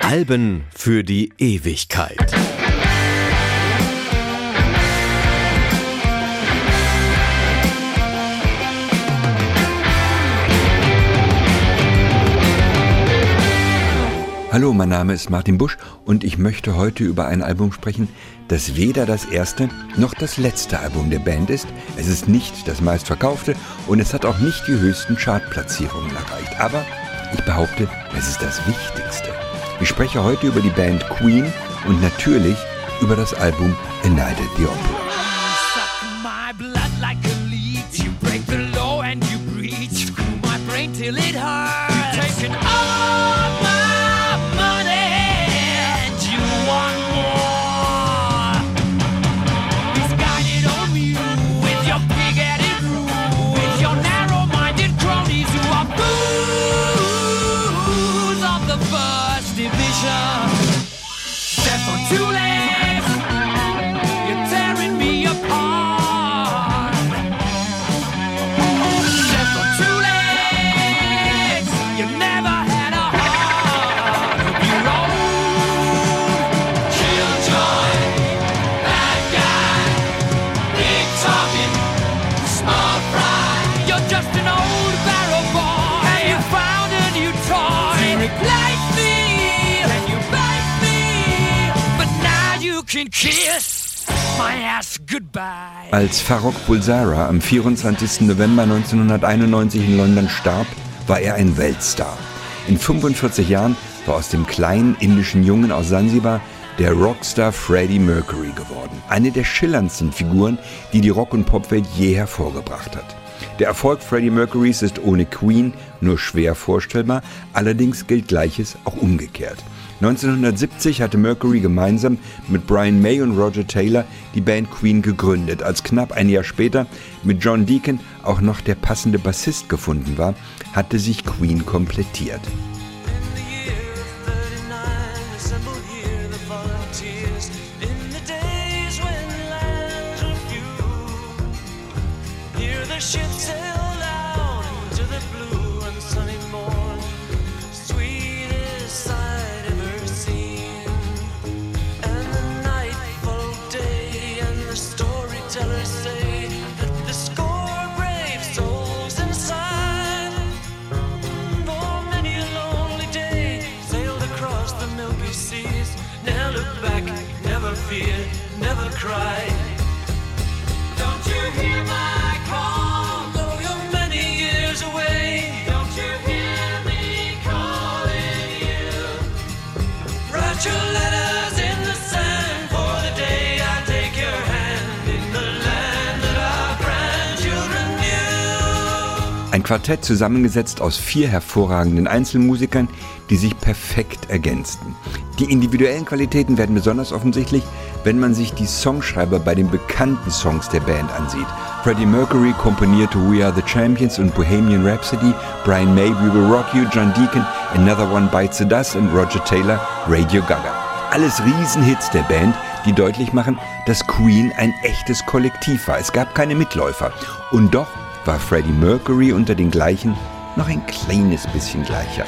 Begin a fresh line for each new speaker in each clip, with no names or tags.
Alben für die Ewigkeit.
Hallo, mein Name ist Martin Busch und ich möchte heute über ein Album sprechen, das weder das erste noch das letzte Album der Band ist. Es ist nicht das meistverkaufte und es hat auch nicht die höchsten Chartplatzierungen erreicht. Aber ich behaupte, es ist das Wichtigste. Ich spreche heute über die Band Queen und natürlich über das Album A Night at the Opera. till it hurts. Als Farrokh Bulsara am 24. November 1991 in London starb, war er ein Weltstar. In 45 Jahren war aus dem kleinen indischen Jungen aus Sansibar der Rockstar Freddie Mercury geworden. Eine der schillerndsten Figuren, die die Rock- und Popwelt je hervorgebracht hat. Der Erfolg Freddie Mercurys ist ohne Queen nur schwer vorstellbar, allerdings gilt Gleiches auch umgekehrt. 1970 hatte Mercury gemeinsam mit Brian May und Roger Taylor die Band Queen gegründet. Als knapp ein Jahr später mit John Deacon auch noch der passende Bassist gefunden war, hatte sich Queen komplettiert. Quartett zusammengesetzt aus vier hervorragenden Einzelmusikern, die sich perfekt ergänzten. Die individuellen Qualitäten werden besonders offensichtlich, wenn man sich die Songschreiber bei den bekannten Songs der Band ansieht. Freddie Mercury komponierte We Are the Champions und Bohemian Rhapsody, Brian May We Will Rock You, John Deacon Another One Bites the Dust und Roger Taylor Radio Gaga. Alles Riesenhits der Band, die deutlich machen, dass Queen ein echtes Kollektiv war. Es gab keine Mitläufer. Und doch war Freddie Mercury unter den gleichen noch ein kleines bisschen gleicher.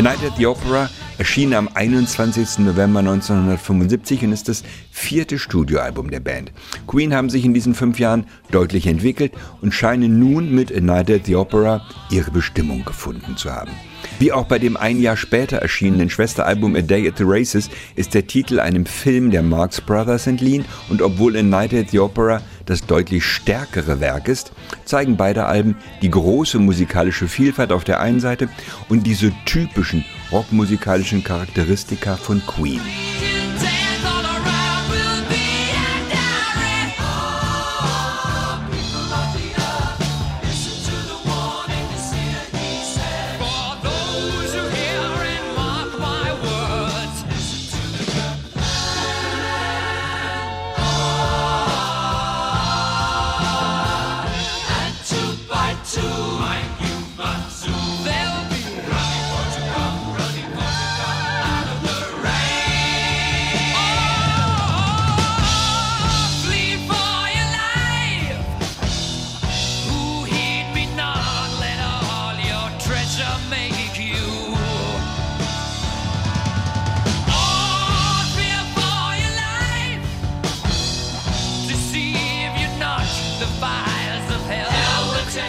A Night at the Opera erschien am 21. November 1975 und ist das vierte Studioalbum der Band. Queen haben sich in diesen fünf Jahren deutlich entwickelt und scheinen nun mit A Night at the Opera ihre Bestimmung gefunden zu haben.
Wie auch bei dem ein Jahr später erschienenen Schwesteralbum A Day at the Races ist der Titel einem Film der Marx Brothers entliehen und obwohl A Night at the Opera das deutlich stärkere Werk ist, zeigen beide Alben die große musikalische Vielfalt auf der einen Seite und diese typischen rockmusikalischen Charakteristika von Queen.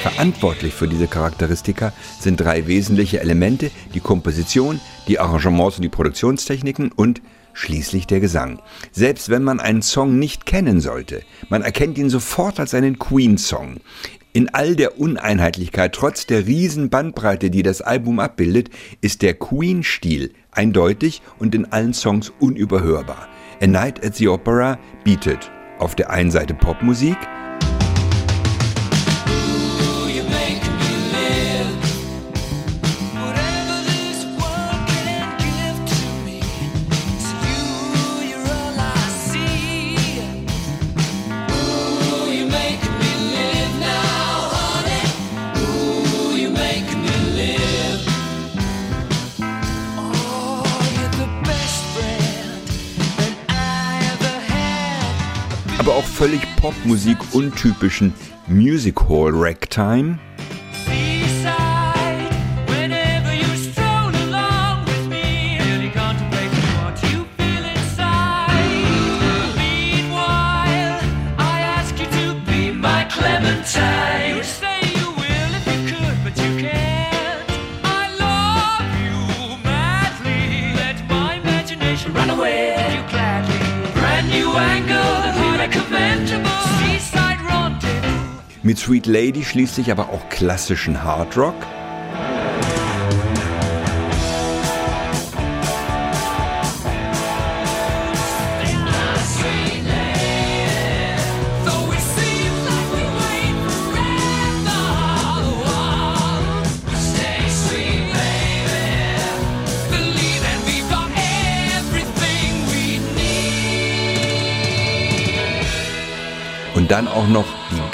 Verantwortlich für diese Charakteristika sind drei wesentliche Elemente, die Komposition, die Arrangements und die Produktionstechniken und schließlich der Gesang. Selbst wenn man einen Song nicht kennen sollte, man erkennt ihn sofort als einen Queen-Song. In all der Uneinheitlichkeit, trotz der riesen Bandbreite, die das Album abbildet, ist der Queen-Stil eindeutig und in allen Songs unüberhörbar. A Night at the Opera bietet auf der einen Seite Popmusik,
You
aber auch völlig Popmusik untypischen Music Hall Ragtime mit Sweet Lady schließlich aber auch klassischen Hard Rock.
Though it seems like we wait forever, stay sweet, baby. Believe and we've got everything we need.
Und dann auch noch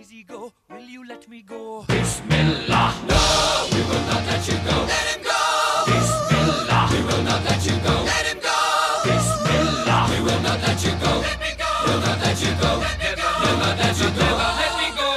Easy go. Will you let me go? Bismillah. No, we will not let you go. Let him go. Bismillah. We will not let you go. Let him go. Bismillah. We will not let you go. Let me go. We'll not let you go. Let me go. We'll not let you go. Let me go.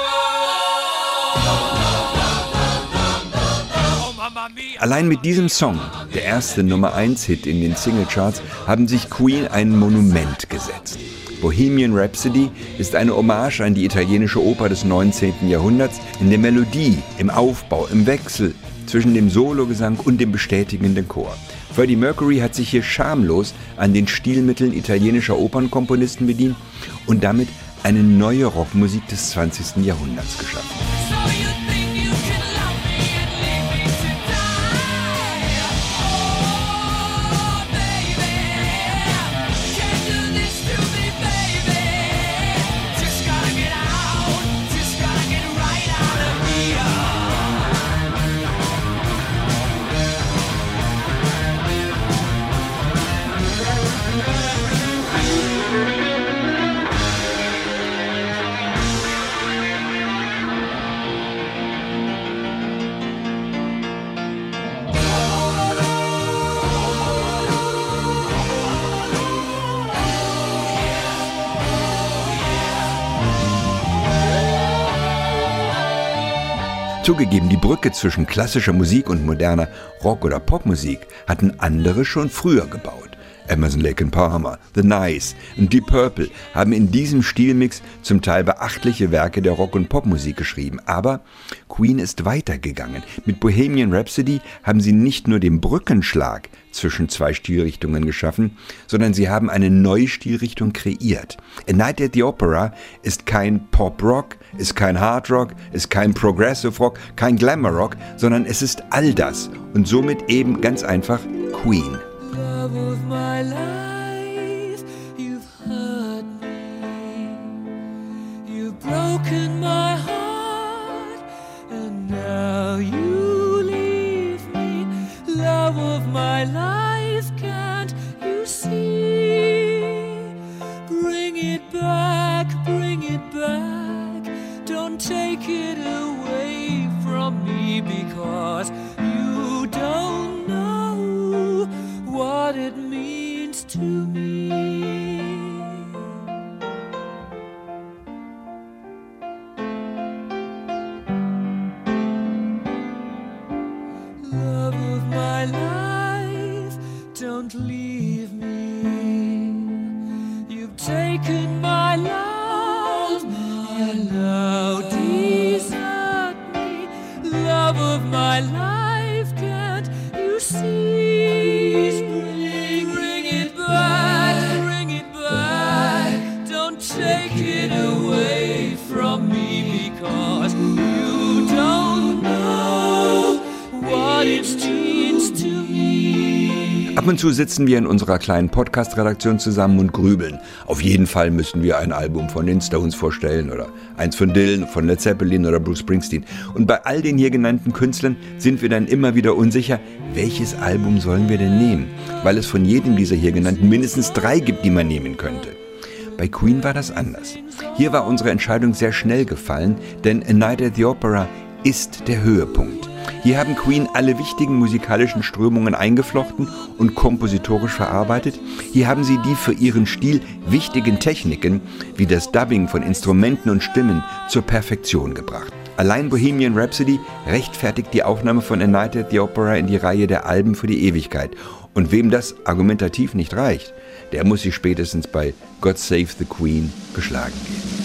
Oh, mia.
Allein mit diesem Song, der erste Nummer 1 Hit in den Singlecharts, haben sich Queen ein Monument gesetzt. Bohemian Rhapsody ist eine Hommage an die italienische Oper des 19. Jahrhunderts in der Melodie, im Aufbau, im Wechsel zwischen dem Sologesang und dem bestätigenden Chor. Freddie Mercury hat sich hier schamlos an den Stilmitteln italienischer Opernkomponisten bedient und damit eine neue Rockmusik des 20. Jahrhunderts geschaffen. Zugegeben, die Brücke zwischen klassischer Musik und moderner Rock- oder Popmusik hatten andere schon früher gebaut. Emerson, Lake Palmer, The Nice und Deep Purple haben in diesem Stilmix zum Teil beachtliche Werke der Rock- und Popmusik geschrieben. Aber Queen ist weitergegangen. Mit Bohemian Rhapsody haben sie nicht nur den Brückenschlag zwischen zwei Stilrichtungen geschaffen, sondern sie haben eine neue Stilrichtung kreiert. A Night at the Opera ist kein Pop-Rock, ist kein Hard-Rock, ist kein Progressive Rock, kein Glamour-Rock, sondern es ist all das und somit eben ganz einfach Queen.
broken
Ab und zu sitzen wir in unserer kleinen Podcast-Redaktion zusammen und grübeln. Auf jeden Fall müssen wir ein Album von den Stones vorstellen oder eins von Dylan, von Led Zeppelin oder Bruce Springsteen. Und bei all den hier genannten Künstlern sind wir dann immer wieder unsicher, welches Album sollen wir denn nehmen? Weil es von jedem dieser hier genannten mindestens drei gibt, die man nehmen könnte. Bei Queen war das anders. Hier war unsere Entscheidung sehr schnell gefallen, denn A Night at the Opera ist der Höhepunkt. Hier haben Queen alle wichtigen musikalischen Strömungen eingeflochten und kompositorisch verarbeitet. Hier haben sie die für ihren Stil wichtigen Techniken, wie das Dubbing von Instrumenten und Stimmen, zur Perfektion gebracht. Allein Bohemian Rhapsody rechtfertigt die Aufnahme von A Night at the Opera in die Reihe der Alben für die Ewigkeit. Und wem das argumentativ nicht reicht, der muss sich spätestens bei God Save the Queen geschlagen geben.